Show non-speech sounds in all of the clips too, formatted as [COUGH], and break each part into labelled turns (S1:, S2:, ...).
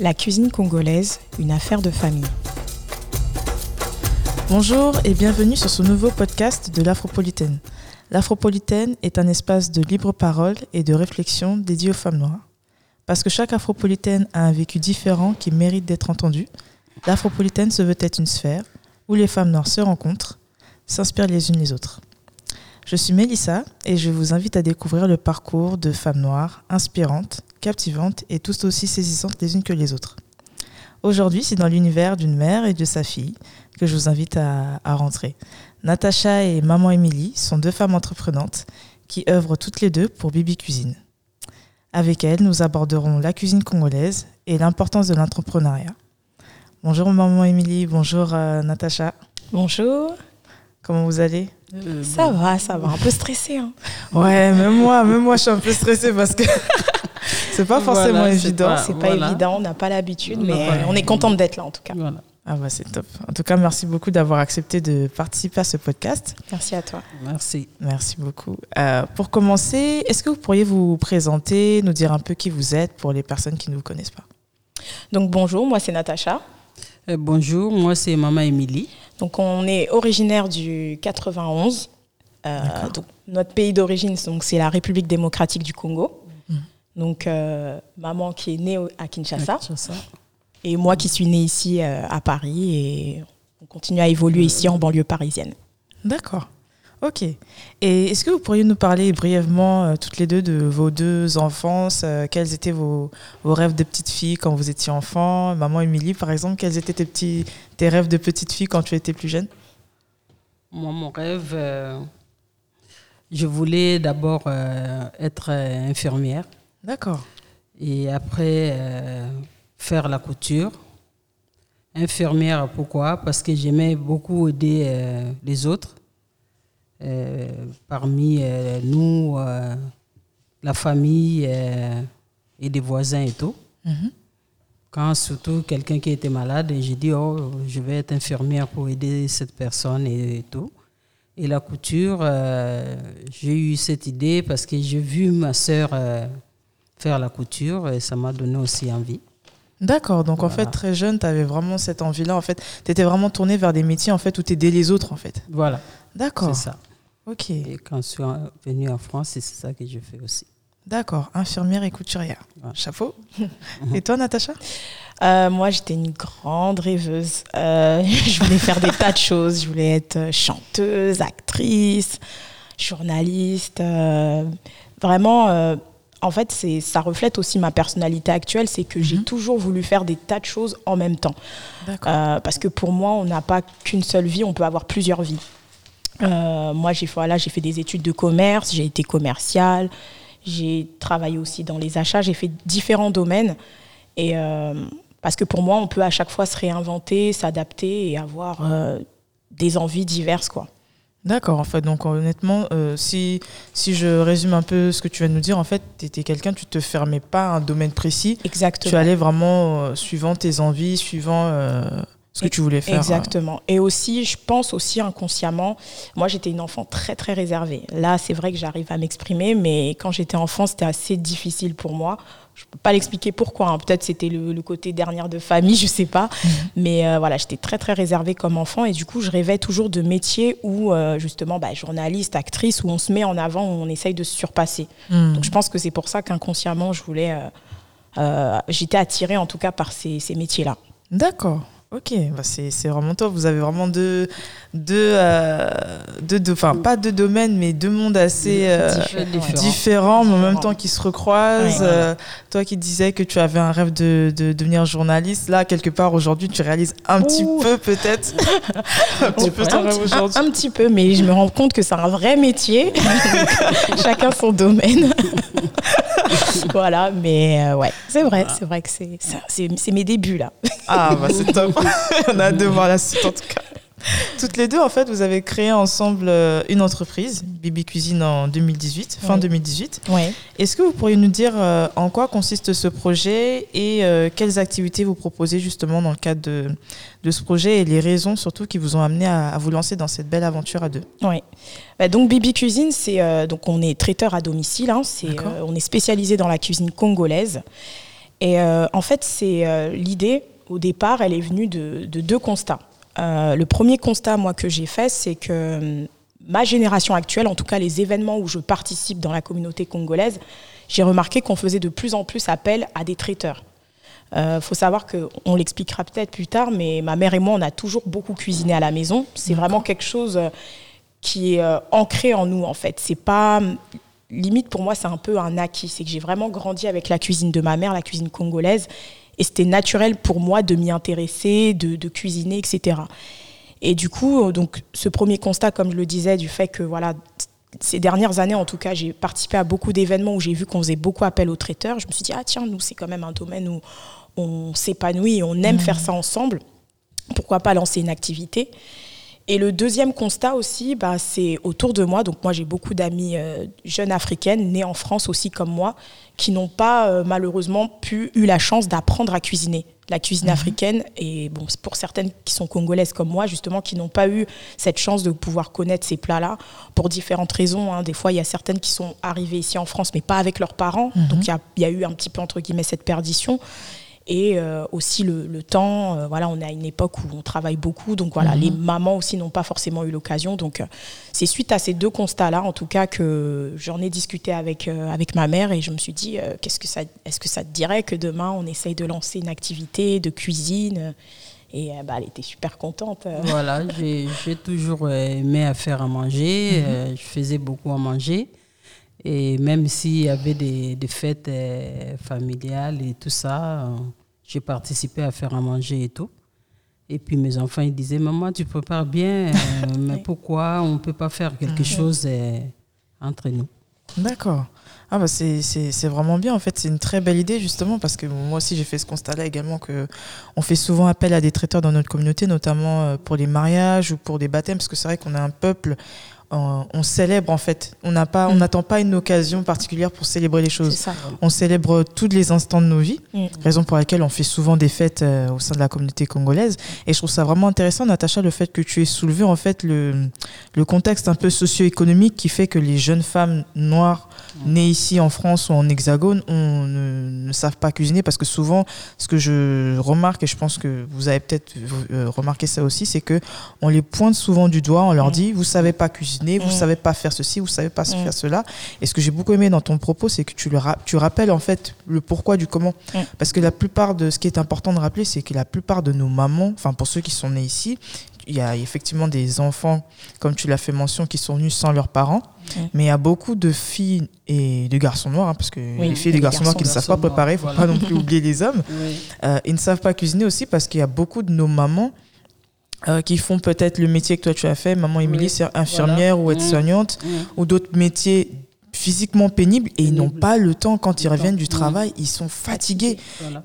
S1: La cuisine congolaise, une affaire de famille.
S2: Bonjour et bienvenue sur ce nouveau podcast de l'Afropolitaine. L'Afropolitaine est un espace de libre parole et de réflexion dédié aux femmes noires. Parce que chaque Afropolitaine a un vécu différent qui mérite d'être entendu, l'Afropolitaine se veut être une sphère où les femmes noires se rencontrent, s'inspirent les unes les autres. Je suis Mélissa et je vous invite à découvrir le parcours de femmes noires inspirantes, captivantes et tout aussi saisissantes les unes que les autres. Aujourd'hui, c'est dans l'univers d'une mère et de sa fille que je vous invite à, à rentrer. Natacha et maman Émilie sont deux femmes entreprenantes qui œuvrent toutes les deux pour Bibi Cuisine. Avec elles, nous aborderons la cuisine congolaise et l'importance de l'entrepreneuriat. Bonjour maman Émilie, bonjour euh, Natacha.
S1: Bonjour.
S2: Comment vous allez?
S1: Ça va, ça va. Un peu stressé. Hein.
S2: Ouais, même moi, même moi, je suis un peu stressée parce que c'est pas forcément
S3: Voilà,
S2: évident.
S1: C'est pas
S3: voilà.
S1: évident, on n'a pas l'habitude, mais
S3: pas
S1: on est contente d'être là en tout cas.
S3: Voilà.
S2: Ah bah c'est top. En tout cas, merci beaucoup d'avoir accepté de participer à ce podcast.
S1: Merci à toi.
S3: Merci.
S2: Merci beaucoup. Euh, pour commencer, est-ce que vous pourriez vous présenter, nous dire un peu qui vous êtes pour les personnes qui ne vous connaissent pas?
S1: Donc bonjour, moi c'est Natacha.
S3: Euh, bonjour, moi c'est Maman Émilie.
S1: Donc on est originaire du 91. Euh, donc, notre pays d'origine, donc, c'est la République démocratique du Congo. Donc maman maman qui est née à Kinshasa et moi qui suis née ici euh, à Paris et on continue à évoluer ici en banlieue parisienne.
S2: D'accord. Ok. Et est-ce que vous pourriez nous parler brièvement, euh, toutes les deux, de vos deux enfances euh, Quels étaient vos, vos rêves de petite fille quand vous étiez enfant? Maman Émilie, par exemple, quels étaient tes, petits, tes rêves de petite fille quand tu étais plus jeune?
S3: Moi, mon rêve, euh, je voulais d'abord euh, être euh, infirmière
S2: D'accord.
S3: et après euh, faire la couture. Infirmière, pourquoi? Parce que j'aimais beaucoup aider euh, les autres. Euh, parmi nous, la famille et des voisins et tout.
S2: Mhm.
S3: Quand surtout quelqu'un qui était malade, et j'ai dit, oh, je vais être infirmière pour aider cette personne et, tout. Et la couture, j'ai eu cette idée parce que j'ai vu ma sœur faire la couture et ça m'a donné aussi envie.
S2: D'accord. Donc, en fait, très jeune, tu avais vraiment cette envie-là. En fait, tu étais vraiment tournée vers des métiers en fait, où tu aidais les autres, en fait.
S3: Voilà,
S2: D'accord.
S3: c'est ça.
S2: Ok.
S3: Et quand je suis en- venue en France, c'est ça que je fais aussi.
S2: D'accord. Infirmière et couturière.
S3: Ouais.
S2: Chapeau. et toi, Natacha?
S1: Euh, moi, j'étais une grande rêveuse. Euh, [LAUGHS] je voulais faire des tas de choses. Je voulais être chanteuse, actrice, journaliste. euh, vraiment, euh, en fait, c'est, ça reflète aussi ma personnalité actuelle. C'est que j'ai
S2: Mhm.
S1: toujours voulu faire des tas de choses en même temps. Euh, parce que pour moi, on n'a pas qu'une seule vie, on peut avoir plusieurs vies. Euh, moi, j'ai voilà, j'ai fait des études de commerce, j'ai été commerciale, j'ai travaillé aussi dans les achats, j'ai fait différents domaines. Et euh, parce que pour moi, on peut à chaque fois se réinventer, s'adapter et avoir euh, des envies diverses, quoi.
S2: D'accord, en fait. Donc, honnêtement, euh, si, si je résume un peu ce que tu viens de nous dire, en fait, tu étais quelqu'un, tu te fermais pas à un domaine précis.
S1: Exactement.
S2: Tu allais vraiment euh, suivant tes envies, suivant euh, ce que tu voulais faire.
S1: Exactement. Et aussi, je pense aussi inconsciemment, moi j'étais une enfant très très réservée. Là, c'est vrai que j'arrive à m'exprimer, mais quand j'étais enfant, c'était assez difficile pour moi. Je peux pas l'expliquer pourquoi. hein. Peut-être c'était le, le côté dernière de famille, [LAUGHS] je sais pas. Mais euh, voilà, j'étais très très réservée comme enfant et du coup, je rêvais toujours de métiers où euh, justement, bah, journaliste, actrice, où on se met en avant, où on essaye de se surpasser.
S2: Hmm.
S1: Donc je pense que c'est pour ça qu'inconsciemment, je voulais, euh, euh, j'étais attirée en tout cas par ces, ces métiers-là.
S2: D'accord. Ok, bah c'est vraiment top. Vous avez vraiment deux, deux, euh, deux, deux- enfin pas deux domaines, mais deux mondes assez euh,
S1: Différents,
S3: différents.
S2: différents, mais en même temps qui se recroisent. Euh, toi qui disais que tu avais un rêve de, de devenir journaliste, là quelque part aujourd'hui tu réalises un petit peu peut-être [LAUGHS] un petit peu ton rêve aujourd'hui.
S1: Un, un petit peu, mais je me rends compte que c'est un vrai métier. [LAUGHS] Chacun son domaine. [LAUGHS] [LAUGHS] voilà, mais euh, ouais, c'est vrai, c'est vrai que c'est mes débuts là.
S2: Ah, bah c'est top. [LAUGHS] On a hâte de voir la suite en tout cas. [LAUGHS] Toutes les deux, en fait, vous avez créé ensemble euh, une entreprise, Bibi Cuisine, en 2018, fin
S1: Oui.
S2: 2018.
S1: Ouais.
S2: Est-ce que vous pourriez nous dire euh, en quoi consiste ce projet et euh, quelles activités vous proposez justement dans le cadre de, de ce projet et les raisons surtout qui vous ont amené à, à vous lancer dans cette belle aventure à deux?
S1: Ouais. Bah, donc Bibi Cuisine, c'est euh, donc on est traiteur à domicile. hein, c'est, euh, on est spécialisé dans la cuisine congolaise. Et en fait, c'est l'idée, au départ, elle est venue de, de deux constats. Le premier constat, moi, que j'ai fait, c'est que ma génération actuelle, en tout cas les événements où je participe dans la communauté congolaise, j'ai remarqué qu'on faisait de plus en plus appel à des traiteurs. Il euh, faut savoir qu'on l'expliquera peut-être plus tard, mais ma mère et moi, on a toujours beaucoup cuisiné à la maison. C'est vraiment quelque chose euh, qui est euh, ancré en nous, en fait. C'est pas limite pour moi, c'est un peu un acquis. C'est que j'ai vraiment grandi avec la cuisine de ma mère, la cuisine congolaise, et c'était naturel pour moi de m'y intéresser, de, de, cuisiner, etc. Et du coup, donc ce premier constat, comme je le disais, du fait que voilà, ces dernières années, en tout cas, j'ai participé à beaucoup d'événements où j'ai vu qu'on faisait beaucoup appel aux traiteurs. Je me suis dit, ah tiens, nous, c'est quand même un domaine où on s'épanouit et on aime faire ça ensemble. Pourquoi pas lancer une activité? Et le deuxième constat aussi, bah, c'est autour de moi. Donc moi, j'ai beaucoup d'amis euh, jeunes africaines, nées en France aussi comme moi, qui n'ont pas euh, malheureusement pu eu la chance d'apprendre à cuisiner la cuisine mhm. africaine. Et bon, pour certaines qui sont congolaises comme moi, justement, qui n'ont pas eu cette chance de pouvoir connaître ces plats-là, pour différentes raisons. Hein. Des fois, il y a certaines qui sont arrivées ici en France, mais pas avec leurs parents. Mhm. Donc il y, y, a eu un petit peu, entre guillemets, cette perdition et euh, aussi le, temps. Euh, voilà, on est à une époque où on travaille beaucoup, donc voilà, les mhm. mamans aussi n'ont pas forcément eu l'occasion. Donc euh, c'est suite à ces deux constats-là, en tout cas, que j'en ai discuté avec avec ma mère et je me suis dit, qu'est-ce que ça, est-ce que ça te dirait que demain on essaye de lancer une activité de cuisine? Et bah, elle était super contente. [LAUGHS]
S3: Voilà, j'ai toujours aimé à faire à manger. Mhm. je faisais beaucoup à manger. Et même s'il y avait des, des fêtes euh, familiales et tout ça, euh, j'ai participé à faire à manger et tout. Et puis mes enfants, ils disaient, maman, tu prépares bien, euh, [LAUGHS] mais pourquoi on ne peut pas faire quelque mhm. chose entre nous?
S2: D'accord. Ah bah c'est vraiment bien en fait, c'est une très belle idée justement parce que moi aussi j'ai fait ce constat-là également que on fait souvent appel à des traiteurs dans notre communauté, notamment pour les mariages ou pour des baptêmes parce que c'est vrai qu'on a un peuple on célèbre en fait. On n'a pas, on mm. n'attend pas une occasion particulière pour célébrer les choses. On célèbre tous les instants de nos vies, mm. raison pour laquelle on fait souvent des fêtes euh, au sein de la communauté congolaise. Et je trouve ça vraiment intéressant, Natacha, le fait que tu aies soulevé en fait le, le contexte un peu socio-économique qui fait que les jeunes femmes noires nées ici en France ou en Hexagone on ne, savent pas cuisiner parce que souvent, ce que je remarque et je pense que vous avez peut-être euh, remarqué ça aussi, c'est que on les pointe souvent du doigt, on leur mm. dit vous savez pas cuisiner vous ne mm. savez pas faire ceci, vous ne savez pas mm. faire cela. Et ce que j'ai beaucoup aimé dans ton propos, c'est que tu, le tu rappelles en fait le pourquoi du comment. Mm. Parce que la plupart de ce qui est important de rappeler, c'est que la plupart de nos mamans, enfin pour ceux qui sont nés ici, il y a effectivement des enfants, comme tu l'as fait mention, qui sont venus sans leurs parents. Mais il y a beaucoup de filles et de garçons noirs, hein, parce que les filles et les garçons, noirs qui ne savent pas préparer, il ne faut pas non plus [LAUGHS] oublier les hommes. Euh, ils ne savent pas cuisiner aussi parce qu'il y a beaucoup de nos mamans euh, qui font peut-être le métier que toi tu as fait, maman Émilie, c'est infirmière ou aide-soignante, mmh. mmh. ou d'autres métiers physiquement pénibles et ils n'ont pas le temps quand ils reviennent du mmh. travail, ils sont fatigués.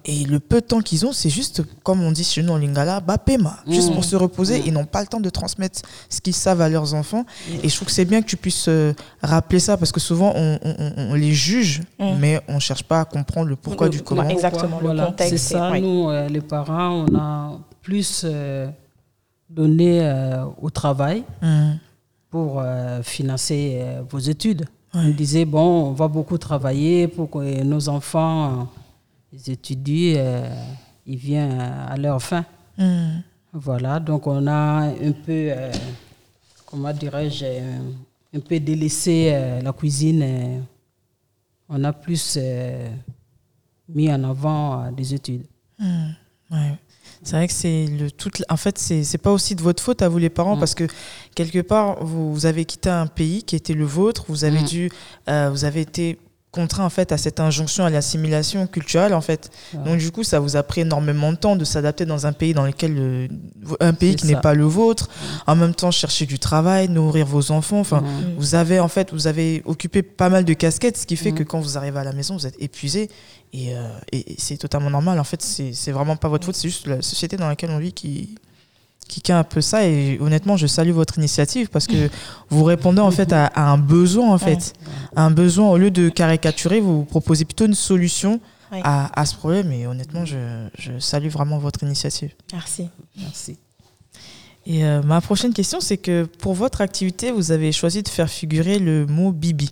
S2: Et le peu de temps qu'ils ont, c'est juste, comme on dit chez nous en lingala, bapema, juste pour se reposer. Ils n'ont pas le temps de transmettre ce qu'ils savent à leurs enfants. Et je trouve que c'est bien que tu puisses euh, rappeler ça parce que souvent on, on, les juge, mais on ne cherche pas à comprendre le pourquoi du comment.
S1: Exactement, le contexte.
S3: C'est ça, nous, euh, les parents, on a plus donner euh, au travail mmh. pour euh, financer euh, vos études. On disait, bon, on va beaucoup travailler pour que nos enfants ils étudient, ils viennent à leur fin. Mmh. Voilà, donc on a un peu, comment dirais-je, un peu délaissé la cuisine. on a plus mis en avant des études.
S2: Mmh. Ouais. C'est vrai que c'est le tout. En fait, c'est pas aussi de votre faute à vous les parents mm. parce que quelque part vous, avez quitté un pays qui était le vôtre. Vous avez mm. dû, euh, vous avez été contraint en fait à cette injonction à l'assimilation culturelle en fait. Donc du coup, ça vous a pris énormément de temps de s'adapter dans un pays dans lequel un pays qui n'est pas le vôtre. En même temps, chercher du travail, nourrir vos enfants. Enfin, vous avez en fait, vous avez occupé pas mal de casquettes, ce qui fait que quand vous arrivez à la maison, vous êtes épuisé euh, et, c'est totalement normal. En fait, c'est vraiment pas votre faute, c'est juste la société dans laquelle on vit qui, qui a un peu ça. Et honnêtement, je salue votre initiative parce que vous répondez en fait à, un besoin, en fait. un besoin, au lieu de caricaturer, vous proposez plutôt une solution. À, ce problème et honnêtement je, je, salue vraiment votre initiative.
S1: Merci.
S3: Merci.
S2: Et euh, ma prochaine question, c'est que pour votre activité, vous avez choisi de faire figurer le mot Bibi.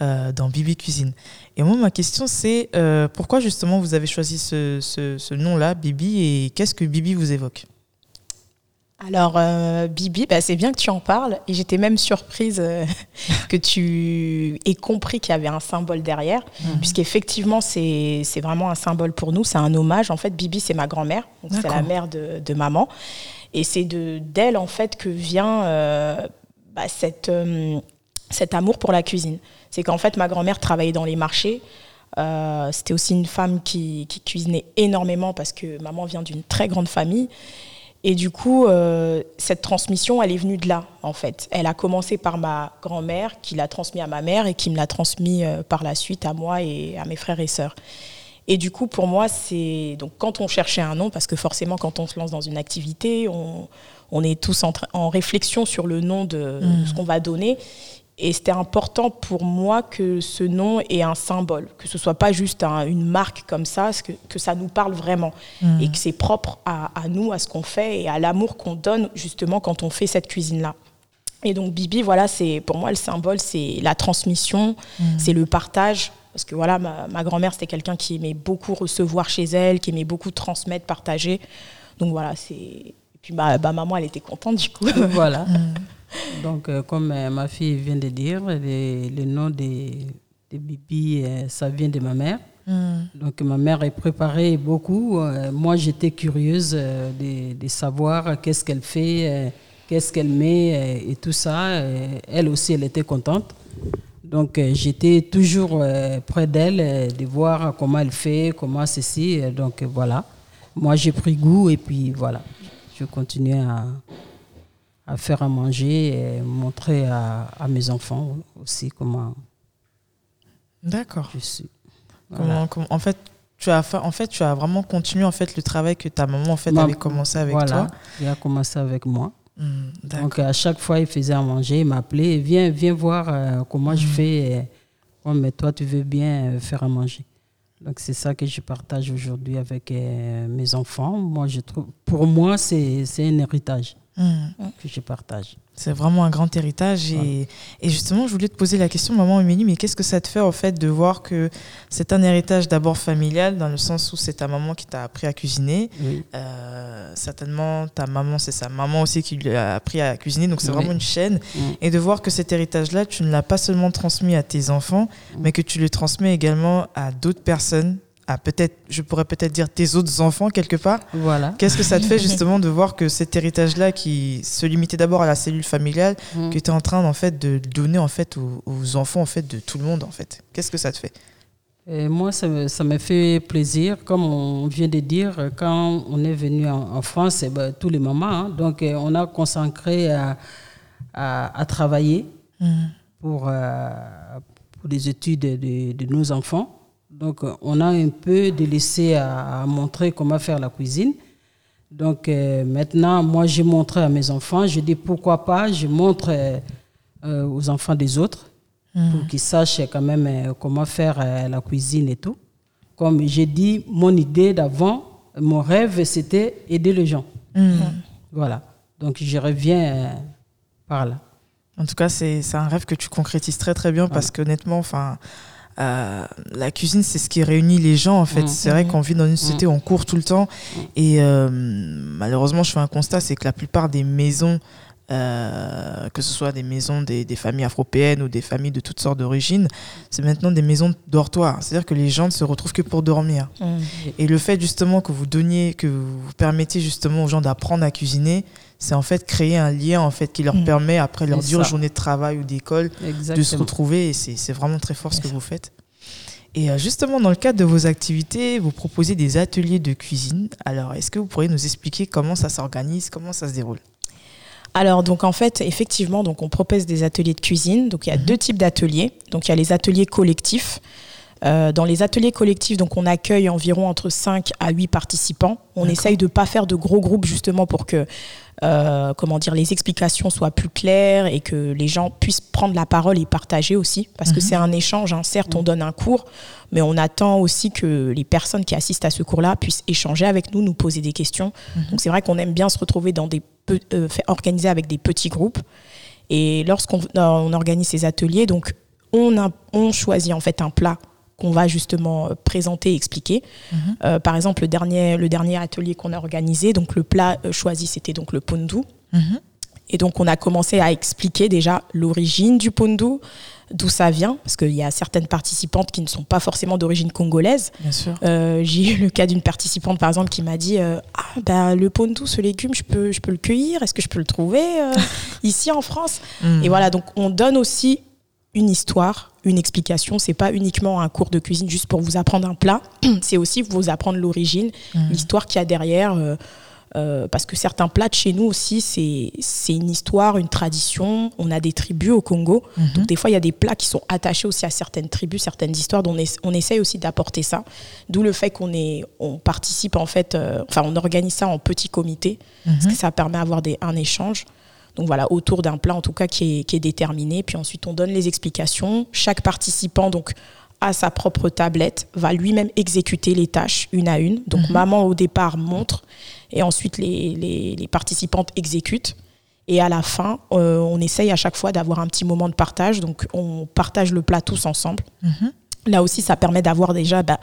S2: euh, dans Bibi Cuisine. Et moi, ma question, c'est euh, pourquoi justement vous avez choisi ce, ce- ce nom-là, Bibi, et qu'est-ce que Bibi vous évoque?
S1: Alors, euh, Bibi, bah, c'est bien que tu en parles. Et j'étais même surprise euh, [LAUGHS] que tu aies compris qu'il y avait un symbole derrière. Puisqu'effectivement, c'est c'est vraiment un symbole pour nous. C'est un hommage. En fait, Bibi, c'est ma grand-mère. Donc, C'est la mère de, de maman. Et c'est de- d'elle, en fait, que vient euh, bah, cette, cet amour pour la cuisine. C'est qu'en fait, ma grand-mère travaillait dans les marchés. C'était aussi une femme qui, qui cuisinait énormément parce que maman vient d'une très grande famille. Et du coup, euh, cette transmission, elle est venue de là, en fait. Elle a commencé par ma grand-mère, qui l'a transmis à ma mère et qui me l'a transmis euh, par la suite à moi et à mes frères et sœurs. Et du coup, pour moi, c'est donc quand on cherchait un nom, parce que forcément, quand on se lance dans une activité, on, on est tous en, réflexion sur le nom de, de ce qu'on va donner. Et c'était important pour moi que ce nom ait un symbole, que ce soit pas juste un- une marque comme ça, que, que ça nous parle vraiment et que c'est propre à, à nous, à ce qu'on fait et à l'amour qu'on donne justement quand on fait cette cuisine-là. Et donc Bibi, voilà, c'est pour moi le symbole, c'est la transmission, c'est le partage. Parce que voilà, ma, ma grand-mère, c'était quelqu'un qui aimait beaucoup recevoir chez elle, qui aimait beaucoup transmettre, partager. Donc voilà, c'est. Et puis ma, bah, maman, elle était contente du coup.
S3: voilà. [LAUGHS] Donc, euh, comme euh, ma fille vient de dire, les- le nom des, des Bibi, euh, ça vient de ma mère. Donc, ma mère est préparée beaucoup. Moi, j'étais curieuse de, de savoir qu'est-ce qu'elle fait, qu'est-ce qu'elle met et tout ça. Elle aussi, elle était contente. Donc, j'étais toujours près d'elle, de voir comment elle fait, comment ceci. Donc, voilà. Moi, j'ai pris goût et puis voilà. Je continue à, à faire à manger et montrer à, à mes enfants aussi comment
S2: D'accord.
S3: je suis.
S2: Comment-
S3: Voilà.
S2: comment- en fait, tu as fa- en fait, tu as vraiment continué en fait le travail que ta maman en fait
S3: Ma-
S2: avait commencé avec
S3: voilà,
S2: toi.
S3: Il a commencé avec moi.
S2: Hmm, d'accord.
S3: Donc à chaque fois, il faisait à manger, il m'appelait, viens, viens voir euh, comment
S2: Mm.
S3: je fais. euh, Ouais, mais toi, tu veux bien euh, faire à manger. Donc c'est ça que je partage aujourd'hui avec euh, mes enfants. Moi, je trouve, pour moi, c'est c'est un héritage. Que je partage.
S2: C'est vraiment un grand héritage. Et, et justement, je voulais te poser la question, maman Émilie, mais qu'est-ce que ça te fait en fait de voir que c'est un héritage d'abord familial, dans le sens où c'est ta maman qui t'a appris à cuisiner?
S3: Oui.
S2: Euh, certainement, ta maman, c'est sa maman aussi qui lui a appris à cuisiner. Donc c'est
S3: Oui.
S2: vraiment une chaîne.
S3: Mm.
S2: Et de voir que cet héritage-là, tu ne l'as pas seulement transmis à tes enfants,
S3: Mm.
S2: mais que tu le transmets également à d'autres personnes, à peut-être, je pourrais peut-être dire tes autres enfants quelque part.
S3: Voilà.
S2: Qu'est-ce que ça te [LAUGHS] fait justement de voir que cet héritage-là, qui se limitait d'abord à la cellule familiale,
S3: Mm.
S2: que tu es en train en fait de donner en fait aux, aux enfants en fait de tout le monde en fait? Qu'est-ce que ça te fait?
S3: Et moi, ça me, ça me fait plaisir. Comme on vient de dire, quand on est venu en, en France, eh ben, tous les mamans, hein, donc euh, on a consacré à, à, à travailler pour, euh, pour les études de, de nos enfants. Donc, euh, on a un peu délaissé à, à montrer comment faire la cuisine. Donc, euh, maintenant, moi, j'ai montré à mes enfants. Je dis pourquoi pas, je montre euh, aux enfants des autres pour qu'ils sachent quand même euh, comment faire euh, la cuisine et tout. Comme j'ai dit, mon idée d'avant, mon rêve, c'était aider les gens. Voilà. Donc, je reviens euh, par là.
S2: En tout cas, c'est c'est un rêve que tu concrétises très très bien parce qu'honnêtement, enfin, euh, la cuisine, c'est ce qui réunit les gens en fait.
S3: Mm.
S2: C'est vrai qu'on vit dans une société où on court tout le temps et euh, malheureusement, je fais un constat, c'est que la plupart des maisons, euh, que ce soit des maisons des, des familles afropéennes ou des familles de toutes sortes d'origines, c'est maintenant des maisons dortoirs. C'est-à-dire que les gens ne se retrouvent que pour dormir. Et le fait justement que vous donniez, que vous permettiez justement aux gens d'apprendre à cuisiner, c'est en fait créer un lien en fait qui leur
S1: Mm.
S2: permet après leur dure journée de travail ou d'école de se retrouver et c'est vraiment très fort ce que vous faites. Et euh, justement, dans le cadre de vos activités, vous proposez des ateliers de cuisine. Alors, est-ce que vous pourriez nous expliquer comment ça s'organise, comment ça se déroule?
S1: Alors, donc en fait, effectivement, donc on propose des ateliers de cuisine. Donc il y a deux types d'ateliers. Donc il y a les ateliers collectifs. Euh, dans les ateliers collectifs, donc on accueille environ entre 5 à 8 participants. On essaye de pas faire de gros groupes justement pour que euh, comment dire, les explications soient plus claires et que les gens puissent prendre la parole et partager aussi. Parce que
S2: Mhm.
S1: c'est un échange. hein. Certes, on donne un cours, mais on attend aussi que les personnes qui assistent à ce cours-là puissent échanger avec nous, nous poser des questions. Donc c'est vrai qu'on aime bien se retrouver dans des euh, organiser avec des petits groupes. Et lorsqu'on on organise ces ateliers, donc on, a, on choisit en fait un plat qu'on va justement euh, présenter et expliquer.
S2: Mhm.
S1: Euh, par exemple, le dernier, le dernier atelier qu'on a organisé, donc le plat euh, choisi, c'était donc le pondu.
S2: Mhm.
S1: Et donc, on a commencé à expliquer déjà l'origine du pondu, d'où ça vient, parce qu'il y a certaines participantes qui ne sont pas forcément d'origine congolaise. Euh, J'ai eu le cas d'une participante, par exemple, qui m'a dit euh, Ah, bah, le pondu, ce légume, je peux, je peux le cueillir Est-ce que je peux le trouver euh, [LAUGHS] ici en France?
S2: Mm.
S1: Et voilà, donc on donne aussi une histoire, une explication. C'est pas uniquement un cours de cuisine juste pour vous apprendre un plat, [CLEARS THROAT] c'est aussi vous apprendre l'origine,
S2: Mm.
S1: l'histoire qu'il y a derrière. euh, euh, parce que certains plats de chez nous aussi, c'est une histoire, une tradition. On a des tribus au Congo.
S2: Mhm.
S1: Donc des fois, il y a des plats qui sont attachés aussi à certaines tribus, certaines histoires. dont on, es- on essaye aussi d'apporter ça. D'où le fait qu'on on participe en fait, euh, enfin on organise ça en petit comité, parce
S2: Mhm.
S1: que ça permet d'avoir un échange. Donc voilà, autour d'un plat en tout cas qui est, qui est déterminé. Puis ensuite, on donne les explications. Chaque participant donc a sa propre tablette, va lui-même exécuter les tâches une à une. Donc maman au départ montre et ensuite les, les- les participantes exécutent. Et à la fin, euh, on essaye à chaque fois d'avoir un petit moment de partage. Donc on partage le plat tous ensemble.
S2: Mhm.
S1: Là aussi, ça permet d'avoir déjà, bah,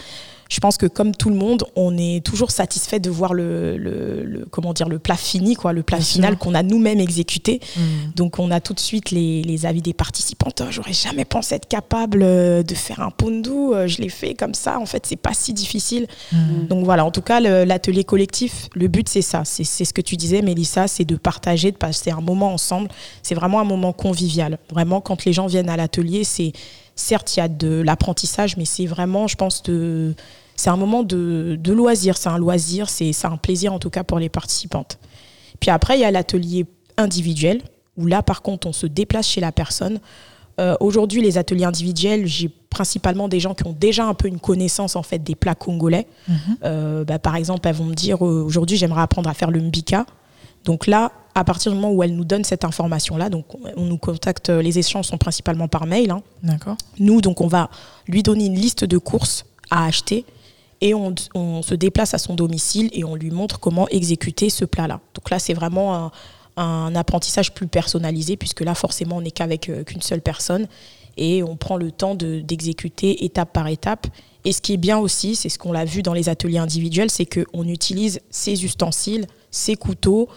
S1: je pense que comme tout le monde, on est toujours satisfait de voir le, le- le- comment dire, le plat fini, quoi, le plat
S2: Bien
S1: final qu'on a nous-mêmes exécuté.
S2: Mm.
S1: Donc on a tout de suite les, les avis des participantes. Oh, J'aurais jamais pensé être capable euh, de faire un pondu. euh, Je l'ai fait comme ça. En fait, c'est pas si difficile.
S2: Mm.
S1: Donc voilà, en tout cas, l'atelier collectif, le but c'est ça. C'est c'est ce que tu disais, Mélissa, c'est de partager, de passer un moment ensemble. C'est vraiment un moment convivial. Vraiment, quand les gens viennent à l'atelier, c'est certes il y a de l'apprentissage, mais c'est vraiment, je pense, de c'est un moment de, de loisir. C'est un loisir, c'est c'est un plaisir en tout cas pour les participantes. Puis après, il y a l'atelier individuel, où là, par contre, on se déplace chez la personne. Euh, Aujourd'hui, les ateliers individuels, j'ai principalement des gens qui ont déjà un peu une connaissance en fait des plats congolais.
S2: Mhm.
S1: Euh, bah, par exemple, elles vont me dire euh, aujourd'hui, j'aimerais apprendre à faire le mbika. Donc là, à partir du moment où elles nous donnent cette information-là, donc on nous contacte, euh, les échanges sont principalement par mail. hein.
S2: D'accord.
S1: Nous, donc, on va lui donner une liste de courses à acheter et on, on se déplace à son domicile et on lui montre comment exécuter ce plat-là. Donc là, c'est vraiment un, un apprentissage plus personnalisé puisque là, forcément, on n'est qu'avec euh, qu'une seule personne et on prend le temps de- d'exécuter étape par étape. Et ce qui est bien aussi, c'est ce qu'on l'a vu dans les ateliers individuels, c'est qu'on utilise ses ustensiles, ses couteaux,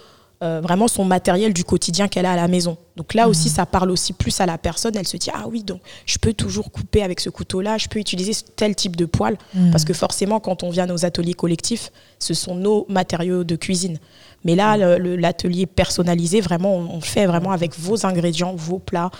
S1: euh, vraiment son matériel du quotidien qu'elle a à la maison. Donc là aussi, ça parle aussi plus à la personne. Elle se dit, ah oui, donc je peux toujours couper avec ce couteau-là, je peux utiliser tel type de poêle.
S2: Mm.
S1: Parce que forcément, quand on vient à nos ateliers collectifs, ce sont nos matériaux de cuisine. Mais là, l'atelier personnalisé, vraiment, on, on le fait vraiment avec vos ingrédients, vos plats.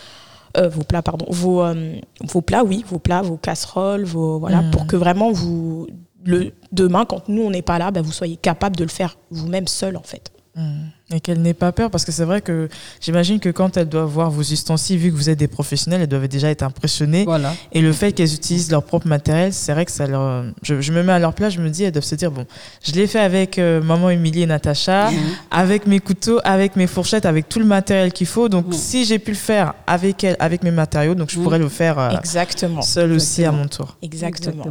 S1: euh, vos plats, pardon, vos, euh, vos plats, oui, vos plats, vos casseroles, vos, voilà,
S2: Mm.
S1: pour que vraiment vous, le, demain, quand nous, on n'est pas là, bah, vous soyez capable de le faire vous-même seul, en fait.
S2: Mm. Et qu'elle n'ait pas peur, parce que c'est vrai que j'imagine que quand elle doit voir vos ustensiles, vu que vous êtes des professionnels, elles doivent déjà être impressionnées.
S3: Voilà.
S2: Et le fait qu'elles utilisent leur propre matériel, c'est vrai que ça leur. Je, je me mets à leur place, je me dis, elles doivent se dire bon, je l'ai fait avec euh, maman Émilie et Natacha, avec mes couteaux, avec mes fourchettes, avec tout le matériel qu'il faut. Donc, si j'ai pu le faire avec elle, avec mes matériaux, donc je pourrais le faire euh,
S1: Exactement.
S2: seul aussi à mon tour.
S1: Exactement.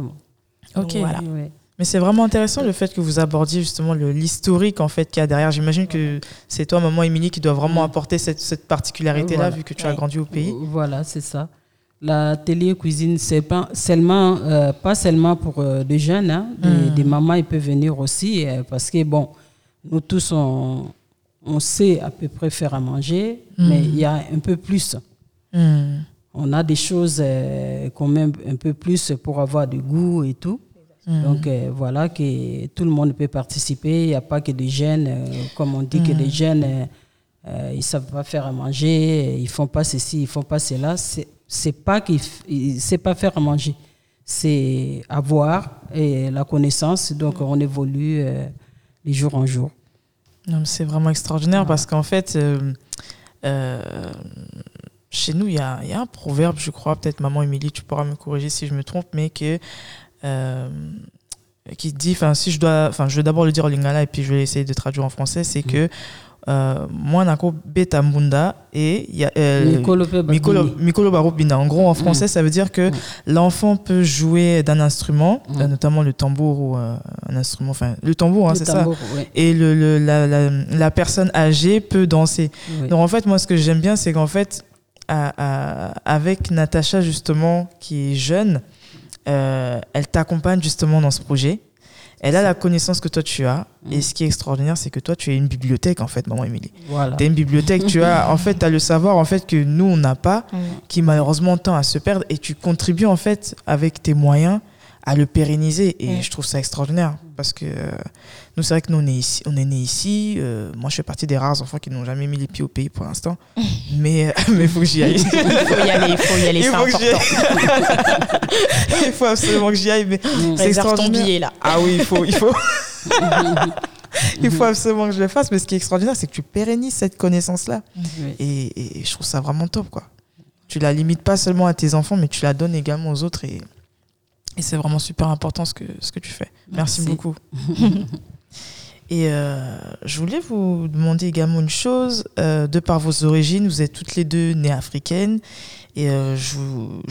S2: Ok.
S1: Donc, voilà.
S3: Ouais.
S2: Mais c'est vraiment intéressant le fait que vous abordiez justement l'historique en fait qu'il y a derrière. J'imagine que c'est toi, maman Émilie, qui doit vraiment
S3: Mhm.
S2: apporter cette, cette particularité-là
S3: Voilà.
S2: vu que tu as grandi au pays.
S3: Voilà, c'est ça. L'atelier cuisine, c'est pas seulement, euh, pas seulement pour euh, des jeunes, hein, des,
S2: Mm.
S3: des mamans, ils peuvent venir aussi, euh, parce que bon, nous tous, on, on sait à peu près faire à manger,
S2: Mm.
S3: mais il y a un peu plus. On a des choses euh, quand même un peu plus pour avoir du goût et tout.
S2: Hmm.
S3: Donc euh, voilà que tout le monde peut participer. Il n'y a pas que des jeunes, euh, comme on dit que les jeunes, euh, ils savent pas faire à manger, ils font pas ceci, ils font pas cela. C'est c'est pas qu'ils savent pas faire à manger, c'est avoir et la connaissance. Donc on évolue euh, de jour en jour.
S2: C'est vraiment extraordinaire parce qu'en fait, chez nous, il y y a un proverbe, je crois, peut-être maman Émilie, tu pourras me corriger si je me trompe, mais que, euh, qui dit, enfin, si je dois, enfin, je vais d'abord le dire en lingala et puis je vais essayer de traduire en français, c'est que euh, moi, nako beta mbunda et euh,
S3: Mikolo.
S2: Mikolo Barobina. En gros, en français,
S3: Mm.
S2: ça veut dire que
S3: Mm.
S2: l'enfant peut jouer d'un instrument,
S3: Mm.
S2: euh, notamment le tambour ou euh, un instrument, enfin, le tambour, hein, c'est ça. Et le, le- la, la- la personne âgée peut danser. Donc en fait, moi, ce que j'aime bien, c'est qu'en fait, avec Natacha, justement, qui est jeune, euh, elle t'accompagne justement dans ce projet. Elle a la connaissance que toi tu as. Et mm. ce qui est extraordinaire, c'est que toi tu es une bibliothèque en fait, maman Émilie.
S3: Voilà.
S2: Tu es une bibliothèque. tu as en fait as le savoir en fait que nous on n'a pas, mm. qui malheureusement tend à se perdre. Et tu contribues en fait avec tes moyens à le pérenniser. Et je trouve ça extraordinaire parce que euh, nous, c'est vrai que nous, on est, ici, on est nés ici. Euh, moi, je fais partie des rares enfants qui n'ont jamais mis les pieds au pays pour l'instant. [LAUGHS] mais [LAUGHS] il faut que j'y aille. il
S1: faut y aller, il faut y aller, important. [LAUGHS]
S2: il faut absolument que j'y aille. Mais
S1: c'est extraordinaire. là.
S2: Ah oui, il faut. Il faut. il faut absolument que je le fasse. Mais ce qui est extraordinaire, c'est que tu pérennises cette connaissance-là. Et, et, je trouve ça vraiment top, quoi. Tu la limites pas seulement à tes enfants, mais tu la donnes également aux autres. Et et c'est vraiment super important ce que, ce que tu fais. Merci, beaucoup. Et euh, je voulais vous demander également une chose. Euh, de par vos origines, vous êtes toutes les deux nées africaines. Et euh, je,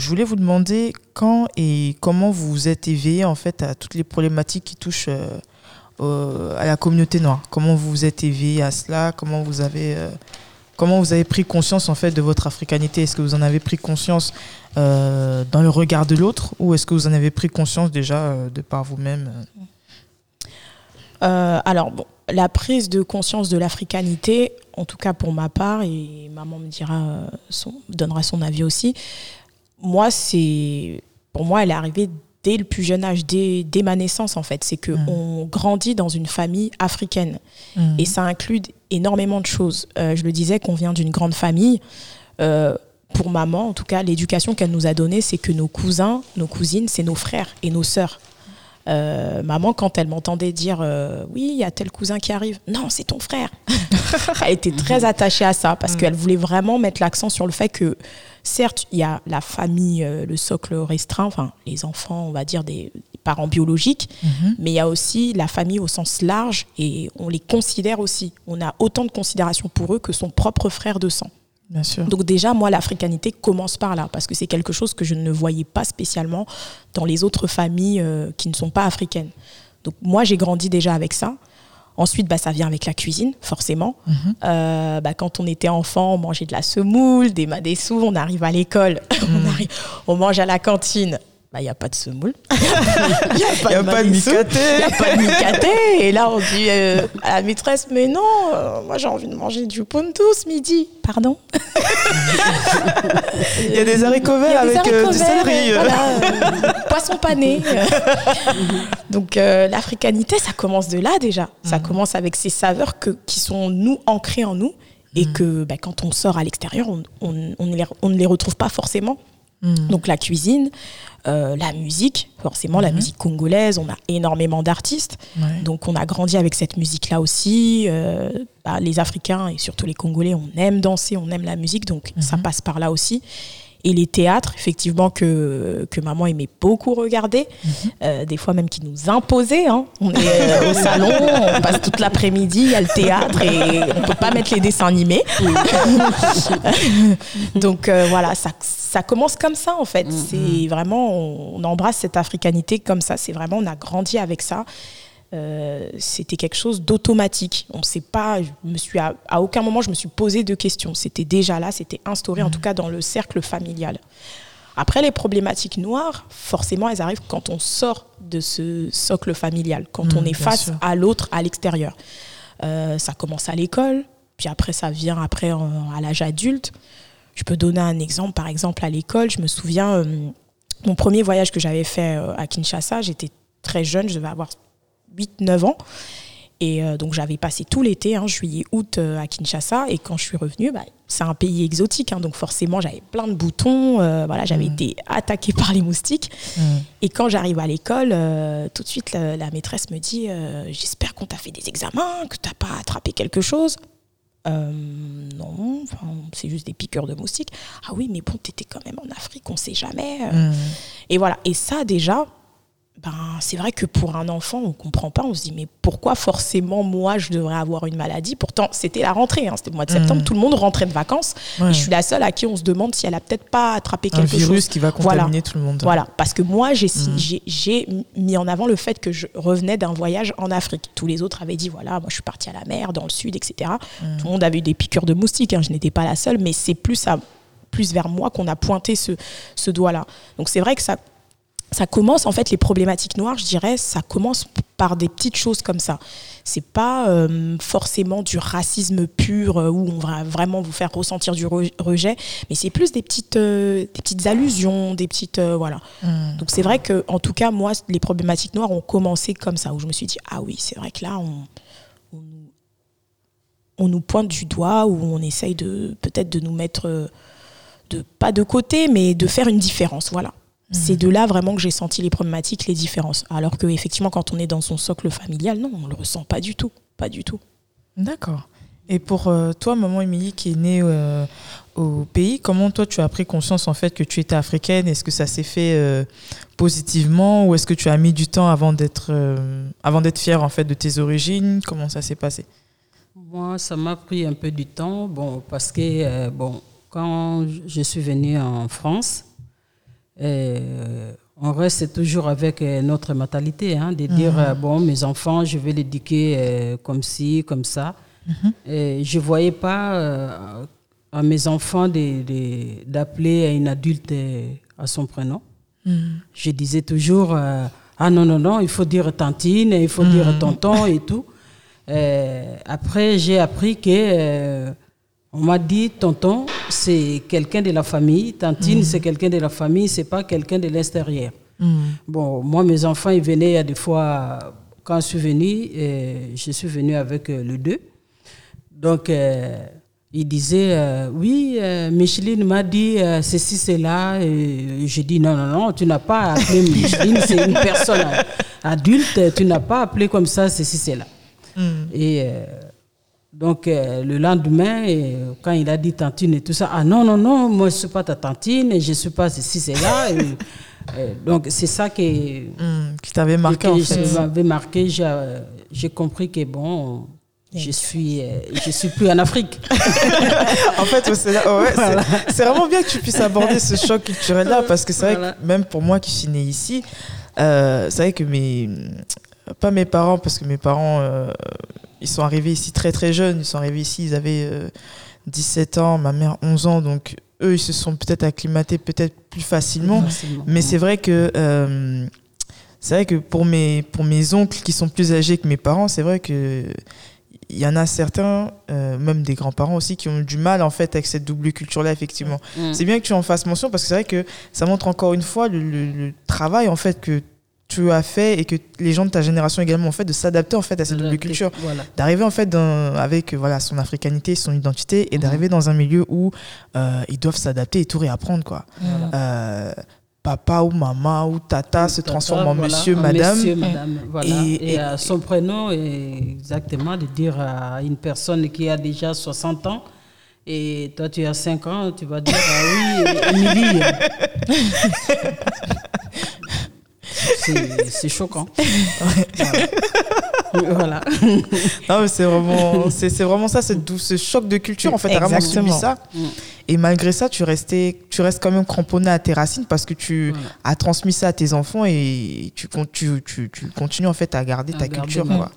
S2: voulais vous demander quand et comment vous vous êtes éveillé en fait à toutes les problématiques qui touchent à la communauté noire. Comment vous vous êtes éveillé à cela? Comment vous avez comment vous avez pris conscience en fait de votre africanité? Est-ce que vous en avez pris conscience dans le regard de l'autre ou est-ce que vous en avez pris conscience déjà de par vous-même
S1: Alors, bon, la prise de conscience de l'africanité, en tout cas pour ma part, et maman me dira son, donnera son avis aussi, moi, c'est pour moi, elle est arrivée dès le plus jeune âge, dès, dès ma naissance en fait. C'est qu'on mmh. on grandit dans une famille africaine. Mmh. Et ça inclut énormément de choses. je le disais qu'on vient d'une grande famille pour maman, en tout cas, l'éducation qu'elle nous a donnée, c'est que nos cousins, nos cousines, c'est nos frères et nos sœurs. Euh, maman, quand elle m'entendait dire euh, oui, il y a tel cousin qui arrive, non, c'est ton frère. [LAUGHS] elle était très attachée à ça parce mm. qu'elle voulait vraiment mettre l'accent sur le fait que, certes, il y a la famille, euh, le socle restreint, enfin, les enfants, on va dire des, parents biologiques, mm-hmm. mais il y a aussi la famille au sens large et on les considère aussi. On a autant de considération pour eux que son propre frère de sang. Donc déjà, moi, l'africanité commence par là, parce que c'est quelque chose que je ne voyais pas spécialement dans les autres familles euh, qui ne sont pas africaines. Donc moi, j'ai grandi déjà avec ça. Ensuite, bah, ça vient avec la cuisine, forcément. Mhm. Euh, bah, quand on était enfant, on mangeait de la semoule, des sous, on arrive à l'école, [LAUGHS] on, mhm. on mange à la cantine il bah, n'y a pas de semoule. [LAUGHS]
S2: Il n'y [LAUGHS] a pas, y a de, de micaté.
S1: Il n'y a pas de micaté. Et là, on dit euh, à la maîtresse, mais non, euh, moi j'ai envie de manger du pontou ce midi. Pardon [LAUGHS]
S2: Il y a des haricots verts avec euh, du céleri.
S1: poisson pané. Donc l'africanité, ça commence de là déjà. Ça mhm. commence avec ces saveurs que, qui sont nous, ancrées en nous. Et mhm. que bah, quand on sort à l'extérieur, on, on, on ne les retrouve pas forcément. Mhm. Donc la cuisine, euh, la musique, forcément la mhm. musique congolaise, on a énormément d'artistes, donc on a grandi avec cette musique-là aussi. Euh, bah, les Africains et surtout les Congolais, on aime danser, on aime la musique, donc ça mhm. passe par là aussi. Et les théâtres, effectivement, que, que maman aimait beaucoup regarder, mhm. euh, des fois même qui nous imposaient. Hein. On est euh, au salon, on passe toute l'après-midi, il y a le théâtre et on ne peut pas mettre les dessins animés. [LAUGHS] Donc euh, voilà, ça, ça commence comme ça en fait. Mhm. C'est vraiment, on, on embrasse cette africanité comme ça. C'est vraiment, on a grandi avec ça. Euh, c'était quelque chose d'automatique. On ne sait pas, je me suis à, aucun moment je me suis posé de questions. C'était déjà là, c'était instauré en mhm. tout cas dans le cercle familial. Après, les problématiques noires, forcément, elles arrivent quand on sort de ce socle familial, quand on mhm, est face à l'autre à l'extérieur. Euh, ça commence à l'école, puis après ça vient après à l'âge adulte. Je peux donner un exemple, par exemple à l'école, je me souviens, euh, mon premier voyage que j'avais fait à Kinshasa, j'étais très jeune, je devais avoir 8-9 ans. Et euh, donc j'avais passé tout l'été, hein, juillet, août euh, à Kinshasa. Et quand je suis revenue, bah, c'est un pays exotique, hein, donc forcément j'avais plein de boutons. Euh, voilà, j'avais mmh. été attaquée [LAUGHS] par les moustiques. Mmh. Et quand j'arrive à l'école, tout de suite la, maîtresse me dit "J'espère qu'on t'a fait des examens, que t'as pas attrapé quelque chose." non, c'est juste des piqûres de moustiques. Ah oui, mais bon, t'étais quand même en Afrique, on sait jamais. Mmh. Et voilà. Et ça, déjà, ben, c'est vrai que pour un enfant, on comprend pas. On se dit, mais pourquoi forcément moi je devrais avoir une maladie? Pourtant, c'était la rentrée, hein, c'était le mois de septembre, mmh. tout le monde rentrait de vacances. Et je suis la seule à qui on se demande si elle a peut-être pas attrapé quelque chose.
S2: Un virus qui va contaminer tout le monde.
S1: Voilà, parce que moi, mmh. j'ai mis en avant le fait que je revenais d'un voyage en Afrique. Tous les autres avaient dit, voilà, moi je suis partie à la mer, dans le sud, etc. Mmh. Tout le monde avait eu des piqûres de moustiques, hein, je n'étais pas la seule, mais c'est plus à plus vers moi qu'on a pointé ce, ce doigt-là. Donc c'est vrai que ça, ça commence en fait les problématiques noires, je dirais, ça commence par des petites choses comme ça. C'est pas euh, forcément du racisme pur euh, où on va vraiment vous faire ressentir du rejet, mais c'est plus des petites, euh, des petites allusions, des petites voilà. Hmm. Donc c'est vrai que en tout cas moi les problématiques noires ont commencé comme ça où je me suis dit ah oui c'est vrai que là on, on, nous pointe du doigt ou on essaye de peut-être de nous mettre de pas de côté mais de faire une différence voilà. C'est de là vraiment que j'ai senti les problématiques, les différences. Alors que effectivement, quand on est dans son socle familial, non, on le ressent pas du tout, pas du tout.
S2: D'accord. Et pour euh, toi, maman Émilie, qui est née euh, au pays, comment toi tu as pris conscience en fait que tu étais africaine? Est-ce que ça s'est fait euh, positivement? Ou est-ce que tu as mis du temps avant d'être avant d'être fière en fait de tes origines? Comment ça s'est passé?
S3: Moi, ça m'a pris un peu du temps, bon, parce que bon, quand je suis venue en France, on reste toujours avec euh, notre mentalité, hein, de dire, mhm. euh, bon, mes enfants, je vais l'éduquer comme ci, comme ça. Mhm. Et je ne voyais pas à mes enfants d'appeler une adulte à son prénom. Mhm. Je disais toujours, ah non, non, non, il faut dire tantine, il faut dire tonton et tout. après, j'ai appris que on m'a dit, tonton, c'est quelqu'un de la famille. Tantine, mm. c'est quelqu'un de la famille, c'est pas quelqu'un de l'extérieur. Mm. Bon, moi, mes enfants, ils venaient il y a des fois, quand je suis venue, je suis venue avec euh, le deux. Donc, euh, ils disaient, euh, oui, Micheline m'a dit ceci, cela. J'ai dit, non, non, non, tu n'as pas appelé Micheline, c'est une personne [LAUGHS] adulte, tu n'as pas appelé comme ça ceci, cela. Mm. Et donc, euh, le lendemain, quand il a dit tantine et tout ça, ah non, non, non, moi je ne suis pas ta tantine, je ne suis pas ceci, c'est là. donc, c'est ça qui,
S2: hmm, qui t'avait marqué. en
S3: fait. m'avait marqué. J'ai compris que bon, je suis, euh, je suis plus en Afrique. [LAUGHS]
S2: en fait, c'est vraiment bien que tu puisses aborder ce choc culturel-là, parce que c'est vrai que même pour moi qui suis née ici, euh, c'est vrai que mes, pas mes parents, parce que mes parents ils sont arrivés ici très très jeunes. Ils sont arrivés ici, ils avaient 17 euh, ans, ma mère 11 ans. Donc eux, ils se sont peut-être acclimatés peut-être plus facilement. mais c'est vrai que euh, c'est vrai que pour mes pour mes oncles qui sont plus âgés que mes parents, c'est vrai que il y en a certains, euh, même des grands-parents aussi, qui ont du mal en fait avec cette double culture-là, effectivement. Mm. C'est bien que tu en fasses mention parce que c'est vrai que ça montre encore une fois le, le travail en fait que tu as fait et que les gens de ta génération également ont fait de s'adapter en fait à cette double culture. d'arriver en fait avec voilà son africanité son identité et d'arriver dans un milieu où euh, ils doivent s'adapter et tout réapprendre quoi. Euh, papa ou maman ou tata se transforme en monsieur, madame.
S3: Et, euh, son prénom est exactement de dire à une personne qui a déjà 60 ans et toi tu as 5 ans, tu vas dire ah oui, Émilie. [LAUGHS] c'est choquant. [LAUGHS]
S2: voilà. [LAUGHS] Non, c'est vraiment, c'est vraiment ça, ce choc de culture. En fait, tu as vraiment subi ça. Mm. Et malgré ça, tu, restais, tu restes quand même cramponné à tes racines parce que tu as transmis ça à tes enfants et tu, tu, tu, tu continues en fait à garder ta culture. Voilà.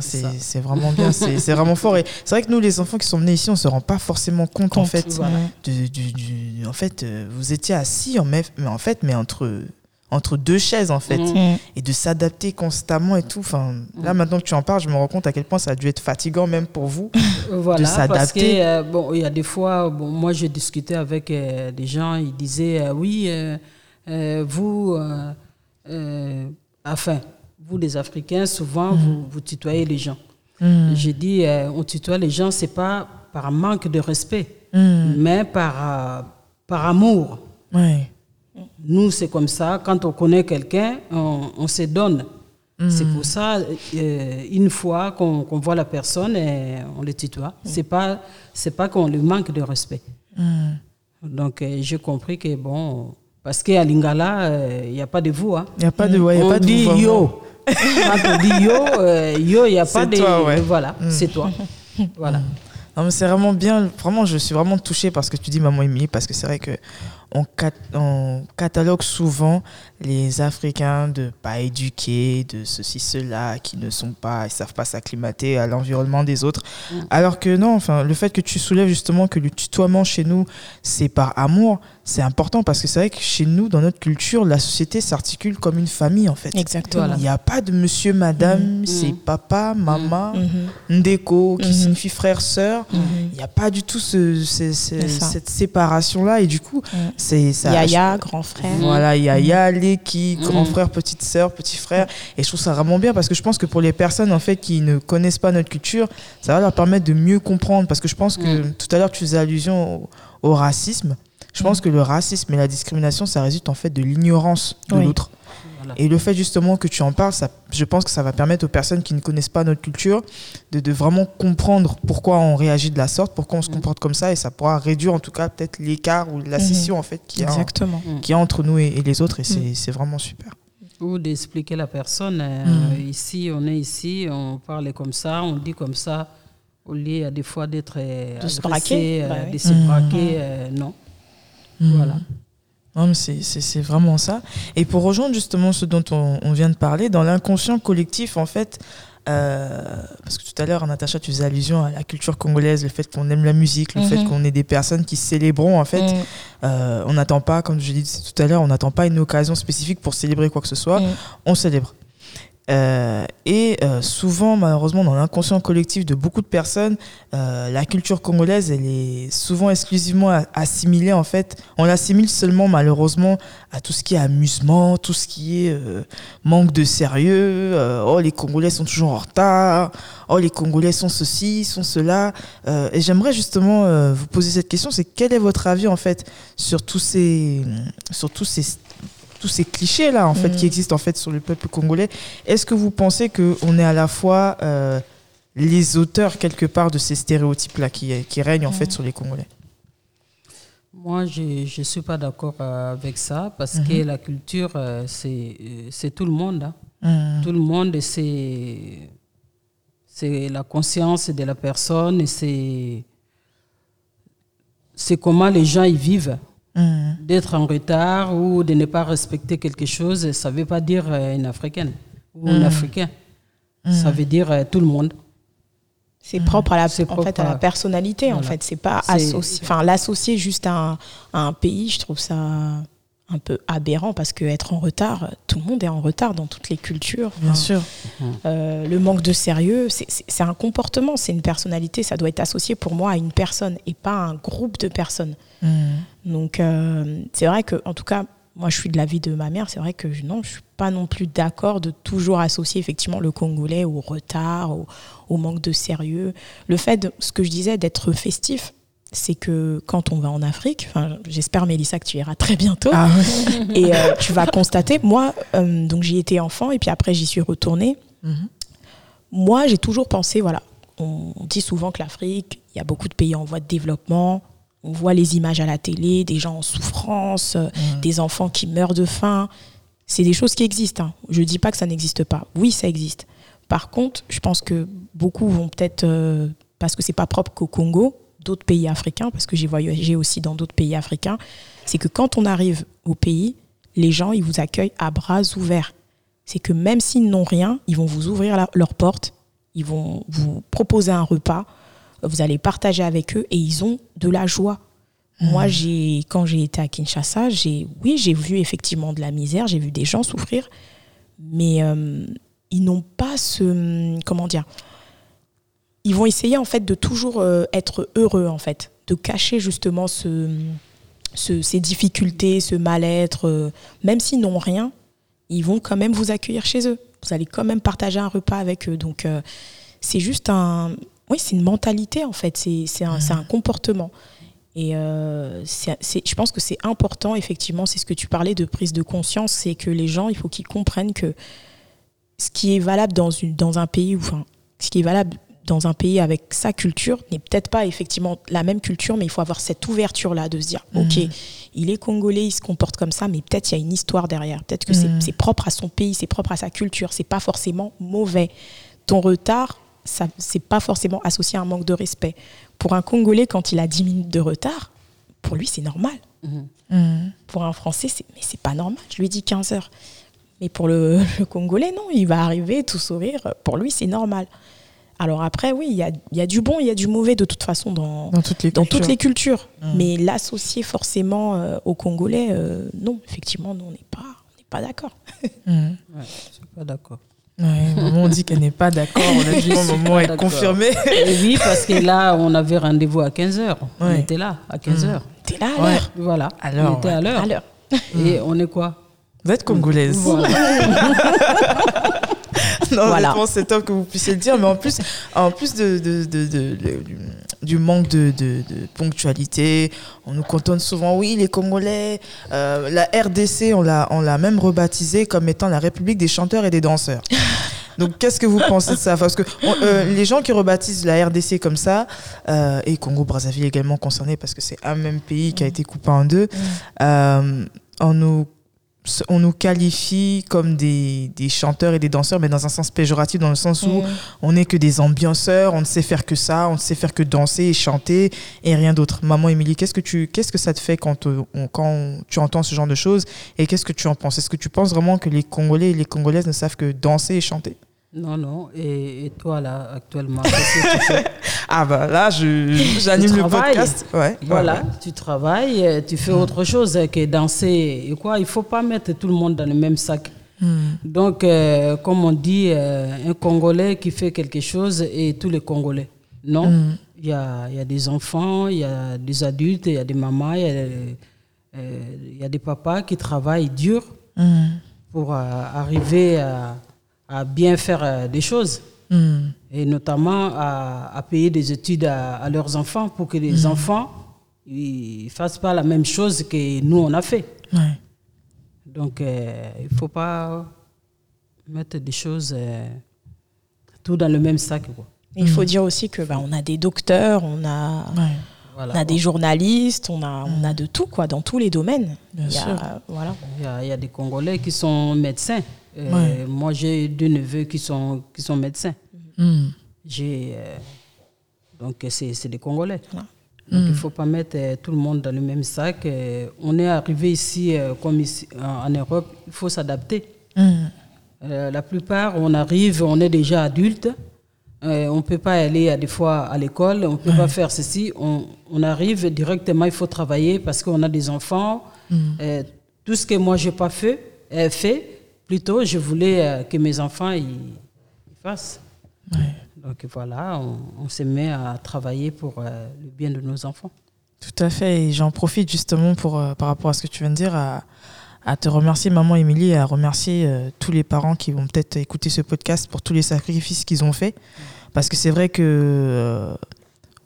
S2: C'est vraiment bien, c'est vraiment fort. Et c'est vrai que nous, les enfants qui sont venus ici, on se rend pas forcément compte, en fait. en fait, euh, vous étiez assis, en, mais en fait, mais entre entre deux chaises en fait. Mm. et de s'adapter constamment et tout. Enfin là mm. maintenant que tu en parles je me rends compte à quel point ça a dû être fatigant même pour vous [LAUGHS]
S3: voilà, de s'adapter. euh, bon il y a des fois bon moi j'ai discuté avec euh, des gens ils disaient euh, oui vous enfin vous les africains souvent mm. vous, vous tutoyez les gens. J'ai dit on tutoie les gens c'est pas par manque de respect mais par par amour. Ouais nous, c'est comme ça. Quand on connaît quelqu'un, on, se donne. C'est pour ça, euh, une fois qu'on voit la personne, on le tutoie. C'est pas, c'est pas qu'on lui manque de respect. Donc, euh, j'ai compris que bon, parce qu'à Lingala, euh, il n'y a pas de vous.
S2: Il n'y a pas de, ouais,
S3: on
S2: pas
S3: dit yo. Quand on dit yo, yo, il n'y a pas de. Toi, Voilà, mm. c'est toi. [LAUGHS] Voilà.
S2: Non, mais c'est vraiment bien. Vraiment, je suis vraiment touchée parce que tu dis maman Émilie, parce que c'est vrai que on, on, catalogue souvent les Africains de pas éduqués, de ceci, cela, qui ne sont pas, ils savent pas s'acclimater à l'environnement des autres. Mm. Alors que non, enfin, le fait que tu soulèves justement que le tutoiement chez nous, c'est par amour, c'est important parce que c'est vrai que chez nous, dans notre culture, la société s'articule comme une famille en fait.
S1: Exactement.
S2: Il n'y a pas de monsieur, madame, mm. c'est papa, maman, mm. ndeko, qui signifie frère, sœur. Il n'y a pas du tout ce, cette séparation-là et du coup, c'est ça.
S1: Yaya, grand frère.
S2: Voilà, Yaya, Leki, grand frère, petite sœur, petit frère. Et je trouve ça vraiment bien parce que je pense que pour les personnes en fait qui ne connaissent pas notre culture, ça va leur permettre de mieux comprendre parce que je pense que tout à l'heure tu faisais allusion au racisme. Je pense que le racisme et la discrimination, ça résulte en fait de l'ignorance de l'autre. Et le fait justement que tu en parles, ça, je pense que ça va permettre aux personnes qui ne connaissent pas notre culture de, de vraiment comprendre pourquoi on réagit de la sorte, pourquoi on se mm. comporte comme ça, et ça pourra réduire en tout cas peut-être l'écart ou la mm-hmm. scission en fait qui a, qui a entre nous et, les autres, et mm. c'est vraiment super.
S3: Ou d'expliquer la personne, euh, mm. ici, on est ici, on parle comme ça, on dit comme ça, au lieu à des fois d'être
S1: euh, de se braquer,
S3: euh, bah de se braquer non. Voilà.
S2: Non, c'est vraiment ça. Et pour rejoindre justement ce dont on, vient de parler, dans l'inconscient collectif, en fait, euh, parce que tout à l'heure, Natacha, tu faisais allusion à la culture congolaise, le fait qu'on aime la musique, le fait mhm. qu'on est des personnes qui célébrons, en fait. Mhm. Euh, on n'attend pas, comme je l'ai dit tout à l'heure, on n'attend pas une occasion spécifique pour célébrer quoi que ce soit. Mhm. On célèbre. Euh, et euh, souvent, malheureusement, dans l'inconscient collectif de beaucoup de personnes, euh, la culture congolaise, elle est souvent exclusivement assimilée, en fait. On l'assimile seulement, malheureusement, à tout ce qui est amusement, tout ce qui est manque de sérieux. oh, les Congolais sont toujours en retard. Oh, les Congolais sont ceci, sont cela. et j'aimerais justement vous poser cette question, c'est quel est votre avis, en fait, sur tous ces, sur tous ces tous ces clichés là en fait qui mm. existent en fait sur le peuple congolais. Est-ce que vous pensez que on est à la fois euh, les auteurs quelque part de ces stéréotypes là qui, qui règnent en fait mm. sur les Congolais?
S3: Moi, je ne suis pas d'accord euh, avec ça parce que mm-hmm. la culture, euh, c'est tout le monde. Hein. Mm. Tout le monde, c'est la conscience de la personne et c'est comment les gens y vivent. Mm. D'être en retard ou de ne pas respecter quelque chose, ça ne veut pas dire euh, une Africaine ou un mm. Africain. Mm. Ça veut dire euh, tout le monde.
S1: C'est propre à la, en fait, à la personnalité, en fait. C'est pas associé, enfin, l'associer juste à un, pays, je trouve ça un peu aberrant parce qu'être en retard, tout le monde est en retard dans toutes les cultures.
S2: Bien sûr.
S1: Euh, le manque de sérieux, c'est un comportement, c'est une personnalité, ça doit être associé pour moi à une personne et pas à un groupe de personnes. Mm. Donc, euh, c'est vrai que, en tout cas, moi, je suis de l'avis de ma mère. C'est vrai que non, je suis pas non plus d'accord de toujours associer effectivement le Congolais au retard, au, manque de sérieux. Le fait, de, ce que je disais, d'être festif, c'est que quand on va en Afrique, j'espère Mélissa que tu iras très bientôt, ah [LAUGHS] et euh, tu vas constater, moi, euh, donc j'y étais enfant et puis après j'y suis retournée. Mhm. Moi, j'ai toujours pensé, voilà, on dit souvent que l'Afrique, il y a beaucoup de pays en voie de développement, on voit les images à la télé, des gens en souffrance, euh, mm. des enfants qui meurent de faim. C'est des choses qui existent. Hein. Je ne dis pas que ça n'existe pas. Oui, ça existe. Par contre, je pense que beaucoup vont peut-être, euh, parce que c'est pas propre qu'au Congo, d'autres pays africains, parce que j'ai voyagé aussi dans d'autres pays africains, c'est que quand on arrive au pays, les gens, ils vous accueillent à bras ouverts. C'est que même s'ils n'ont rien, ils vont vous ouvrir leurs portes, ils vont vous proposer un repas, vous allez partager avec eux et ils ont de la joie. Moi, hmm. j'ai, quand j'ai été à Kinshasa, j'ai, oui, j'ai vu effectivement de la misère, j'ai vu des gens souffrir, mais euh, ils n'ont pas ce, comment dire, ils vont essayer en fait de toujours euh, être heureux en fait, de cacher justement ce, ces difficultés, ce mal-être, euh, même s'ils n'ont rien, ils vont quand même vous accueillir chez eux. Vous allez quand même partager un repas avec eux. Donc, c'est juste un, oui, c'est une mentalité en fait, c'est un, un, comportement. Et euh, je pense que c'est important, effectivement, c'est ce que tu parlais de prise de conscience, c'est que les gens, il faut qu'ils comprennent que ce qui est valable dans, une, dans un pays, enfin, ce qui est valable dans un pays avec sa culture n'est peut-être pas effectivement la même culture, mais il faut avoir cette ouverture-là de se dire, mmh. OK, il est congolais, il se comporte comme ça, mais peut-être il y a une histoire derrière. Peut-être que mmh. c'est propre à son pays, c'est propre à sa culture, c'est pas forcément mauvais. Ton retard, ça c'est pas forcément associé à un manque de respect. Pour un Congolais, quand il a 10 minutes de retard, pour lui, c'est normal.
S2: Mhm.
S1: Pour un Français, c'est mais c'est pas normal. Je lui dis 15 heures. Mais pour le, [LAUGHS] le Congolais, non, il va arriver tout sourire. Pour lui, c'est normal. Alors après, oui, il y a, il y a du bon, il y a du mauvais de toute façon dans,
S2: Dans toutes les
S1: dans
S2: cultures.
S1: toutes les cultures.
S2: Mm.
S1: Mais l'associer forcément euh, aux Congolais, euh, non, effectivement, nous, on n'est pas, on n'est pas d'accord.
S2: Mhm. [LAUGHS]
S3: Ouais, je suis pas d'accord.
S2: Ouais, maman on dit qu'elle n'est pas d'accord. Honnêtement, maman est confirmée.
S3: Et oui, parce que là, on avait rendez-vous à 15h. On était là à 15h.
S1: T'es là à
S2: Ouais.
S1: l'heure
S3: Voilà. On était à
S2: ouais.
S3: l'heure.
S1: À l'heure.
S3: Et on est quoi?
S2: Vous êtes congolaise.
S3: Voilà. [LAUGHS] [LAUGHS]
S2: Non,
S1: Voilà.
S2: c'est top que vous puissiez le dire, mais en plus, en plus de, de- de- de- de- du, manque de, ponctualité, on nous cantonne souvent, oui, les Congolais, euh, la RDC, on l'a, on l'a même rebaptisée comme étant la République des chanteurs et des danseurs. [LAUGHS] Donc, qu'est-ce que vous pensez de ça? Parce que on- euh, les gens qui rebaptisent la RDC comme ça, euh, et Congo-Brazzaville également concerné, parce que c'est un même pays qui a été coupé en deux, on nous on nous qualifie comme des, des chanteurs et des danseurs, mais dans un sens péjoratif, dans le sens où
S1: Mm.
S2: on n'est que des ambianceurs, on ne sait faire que ça, on ne sait faire que danser et chanter et rien d'autre. Maman Émilie, qu'est-ce que tu, qu'est-ce que ça te fait quand, on- quand tu entends ce genre de choses et qu'est-ce que tu en penses? Est-ce que tu penses vraiment que les Congolais et les Congolaises ne savent que danser et chanter?
S3: Non, non. Et, et toi, là, actuellement, qu'est-ce que tu fais? [LAUGHS]
S2: Ah bah là, j'anime le podcast. Ouais,
S3: Voilà,
S2: ouais,
S3: tu travailles, euh, tu fais autre chose que danser. Et quoi, il faut pas mettre tout le monde dans le même sac.
S2: Hmm.
S3: Donc, euh, comme on dit, euh, un Congolais qui fait quelque chose et tous les Congolais. Non,
S2: Hmm.
S3: il y, a, y a des enfants, il y a des adultes, il y a des mamans, il y euh, y a des papas qui travaillent dur
S2: Hmm.
S3: pour arriver à, à bien faire euh, des choses.
S2: Hmm.
S3: Et notamment à, à payer des études à, à leurs enfants pour que les enfants ne fassent pas la même chose que nous, on a fait.
S2: Ouais.
S3: Donc, euh, il ne faut pas mettre des choses euh, tout dans le même sac. Quoi.
S1: Il faut dire aussi que bah, on a des docteurs, on a,
S2: Ouais.
S3: Voilà.
S1: on a des journalistes, on a, on a de tout quoi, dans tous les domaines.
S2: Bien
S1: Il y a-
S2: sûr.
S1: Voilà.
S3: Il y, a, il y a des Congolais qui sont médecins. Euh,
S2: Ouais.
S3: Moi, j'ai deux neveux qui sont, qui sont médecins.
S2: Hmm.
S3: J'ai, euh, donc, c'est c'est des Congolais.
S1: Voilà.
S3: Donc, il ne faut pas mettre euh, tout le monde dans le même sac. On est arrivé ici, comme ici, en en Europe, il faut s'adapter.
S2: Hmm.
S3: La plupart, on arrive, on est déjà adulte. On ne peut pas aller à des fois à l'école, on ne peut pas faire ceci. On, on arrive directement, il faut travailler parce qu'on a des enfants. Tout ce que moi, je n'ai pas fait, fait, plutôt, je voulais euh, que mes enfants ils fassent. Donc voilà, on, on se met à travailler pour euh, le bien de nos enfants.
S2: Tout à fait, et j'en profite justement pour, euh, par rapport à ce que tu viens de dire, à, à te remercier, maman Émilie, et à remercier euh, tous les parents qui vont peut-être écouter ce podcast pour tous les sacrifices qu'ils ont faits. Parce que c'est vrai que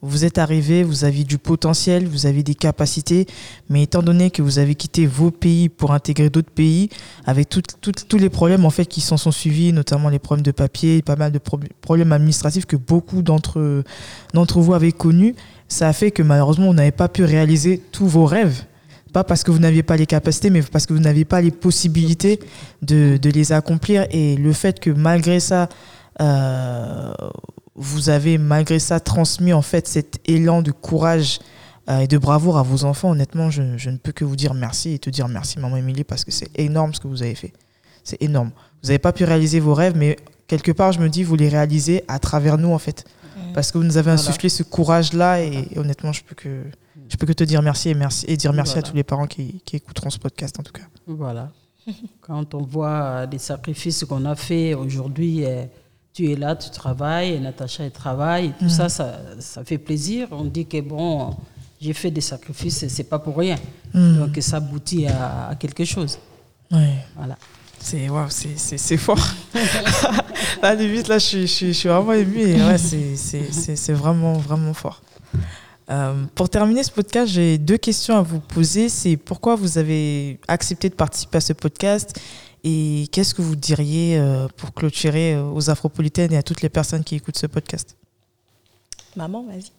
S2: vous êtes arrivés, vous aviez du potentiel, vous avez des capacités, mais étant donné que vous avez quitté vos pays pour intégrer d'autres pays, avec tous les problèmes en fait qui s'en sont suivis, notamment les problèmes de papier, pas mal de prob- problèmes administratifs que beaucoup d'entre d'entre vous avez connus, ça a fait que malheureusement, vous n'avez pas pu réaliser tous vos rêves. Pas parce que vous n'aviez pas les capacités, mais parce que vous n'aviez pas les possibilités de, de les accomplir. Et le fait que malgré ça, euh, vous avez malgré ça transmis en fait cet élan de courage euh, et de bravoure à vos enfants, honnêtement, je, je ne peux que vous dire merci et te dire merci, maman Émilie, parce que c'est énorme ce que vous avez fait. C'est énorme. Vous n'avez pas pu réaliser vos rêves, mais quelque part, je me dis, vous les réalisez à travers nous, en fait. Parce que vous nous avez
S3: Voilà.
S2: insufflé ce courage-là, et, et honnêtement, je peux que je peux que te dire merci et merci et dire merci à tous les parents qui, qui écouteront ce podcast en tout cas.
S3: Voilà. Quand on voit les sacrifices qu'on a fait aujourd'hui, euh, tu es là, tu travailles, et Natacha elle travaille, et tout ça, ça, ça fait plaisir. On dit que bon, j'ai fait des sacrifices, c'est pas pour rien.
S2: Mm.
S3: Donc ça aboutit à, à quelque chose.
S2: Ouais.
S3: Voilà.
S2: C'est c'est fort. [LAUGHS] là, limite, là, je suis, je suis, je suis vraiment ému et ouais, c'est vraiment, vraiment fort. Euh, pour terminer ce podcast, j'ai deux questions à vous poser. C'est pourquoi vous avez accepté de participer à ce podcast? Et qu'est-ce que vous diriez euh, pour clôturer euh, aux Afropolitaines et à toutes les personnes qui écoutent ce podcast?
S1: Maman, vas-y.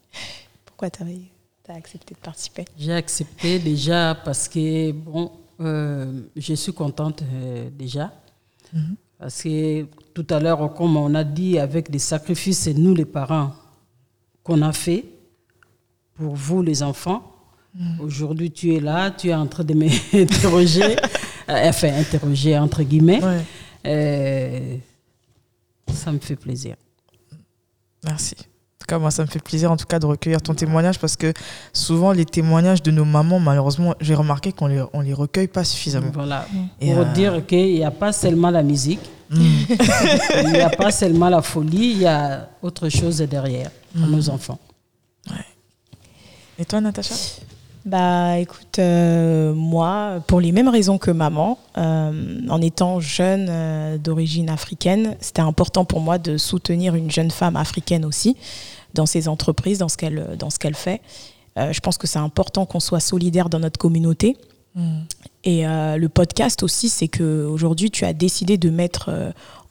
S1: Pourquoi tu as, accepté de participer?
S3: J'ai accepté déjà parce que, bon, euh, je suis contente euh, déjà.
S2: Mhm.
S3: Parce que tout à l'heure, comme on a dit, avec des sacrifices, c'est nous les parents qu'on a fait pour vous les enfants. Mm. Aujourd'hui, tu es là, tu es en train de m'interroger, [LAUGHS] enfin, interroger entre guillemets. Euh, ça me fait plaisir.
S2: Merci. En tout cas, moi, ça me fait plaisir en tout cas de recueillir ton témoignage parce que souvent, les témoignages de nos mamans, malheureusement, j'ai remarqué qu'on les, on les recueille pas suffisamment.
S3: Voilà. Pour euh, dire qu'il n'y a pas seulement la musique, [LAUGHS] mm. il n'y a pas seulement la folie, il y a autre chose derrière pour mm. nos enfants.
S2: Et toi, Natacha?
S1: Bah écoute, euh, moi, pour les mêmes raisons que maman, euh, en étant jeune euh, d'origine africaine, c'était important pour moi de soutenir une jeune femme africaine aussi dans ses entreprises, dans ce qu'elle dans ce qu'elle fait. je pense que c'est important qu'on soit solidaire dans notre communauté. Mm. Et le podcast aussi, c'est que aujourd'hui, tu as décidé de mettre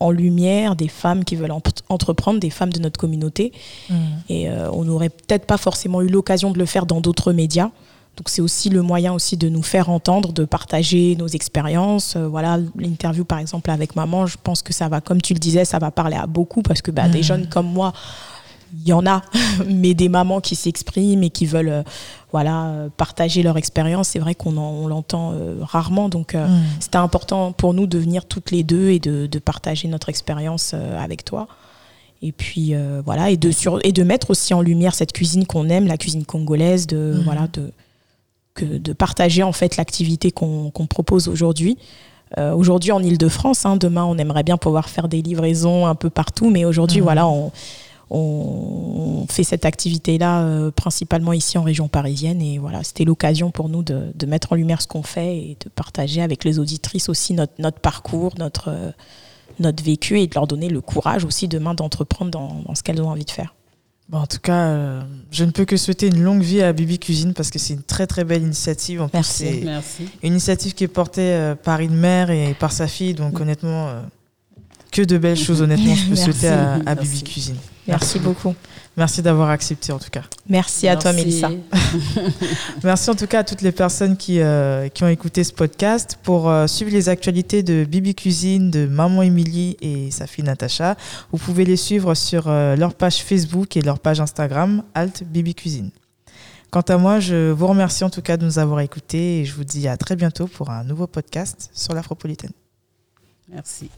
S1: en lumière des femmes qui veulent entreprendre, des femmes de notre communauté. Mm. Et on n'aurait peut-être pas forcément eu l'occasion de le faire dans d'autres médias. Donc c'est aussi le moyen aussi de nous faire entendre, de partager nos expériences. Euh, voilà, l'interview par exemple avec maman, je pense que ça va, comme tu le disais, ça va parler à beaucoup parce que bah, des mmh. jeunes comme moi, il y en a, [LAUGHS] mais des mamans qui s'expriment et qui veulent euh, voilà, partager leur expérience, c'est vrai qu'on l'entend euh, rarement. Donc mmh. c'était important pour nous de venir toutes les deux et de, de partager notre expérience avec toi. Et puis voilà, et de, sur, et de mettre aussi en lumière cette cuisine qu'on aime, la cuisine congolaise, de, mmh. voilà, de, de partager en fait l'activité qu'on propose aujourd'hui. Euh, aujourd'hui en Ile-de-France, hein, demain on aimerait bien pouvoir faire des livraisons un peu partout, mais aujourd'hui mmh. voilà, on, on, fait cette activité-là euh, principalement ici en région parisienne et voilà, c'était l'occasion pour nous de, de, mettre en lumière ce qu'on fait et de partager avec les auditrices aussi notre, notre parcours, notre, euh, notre vécu et de leur donner le courage aussi demain d'entreprendre dans, dans ce qu'elles ont envie de faire
S2: en tout cas, euh, je ne peux que souhaiter une longue vie à Bibi Cuisine parce que c'est une très très belle initiative. En
S1: Merci.
S2: Plus, Merci. Une initiative qui est portée euh, par une mère et par sa fille. Donc mm. honnêtement, euh, que de belles choses honnêtement je peux [LAUGHS] souhaiter à, Bibi Cuisine.
S1: Merci beaucoup.
S2: Merci d'avoir accepté en tout cas.
S1: Merci à toi Mélissa. [LAUGHS]
S2: Merci en tout cas à toutes les personnes qui, euh, qui ont écouté ce podcast. Pour euh, suivre les actualités de Bibi Cuisine, de Maman Émilie et sa fille Natacha, vous pouvez les suivre sur euh, leur page Facebook et leur page Instagram, Alt Bibi Cuisine. Quant à moi, je vous remercie en tout cas de nous avoir écoutés et je vous dis à très bientôt pour un nouveau podcast sur l'Afropolitaine.
S3: Merci.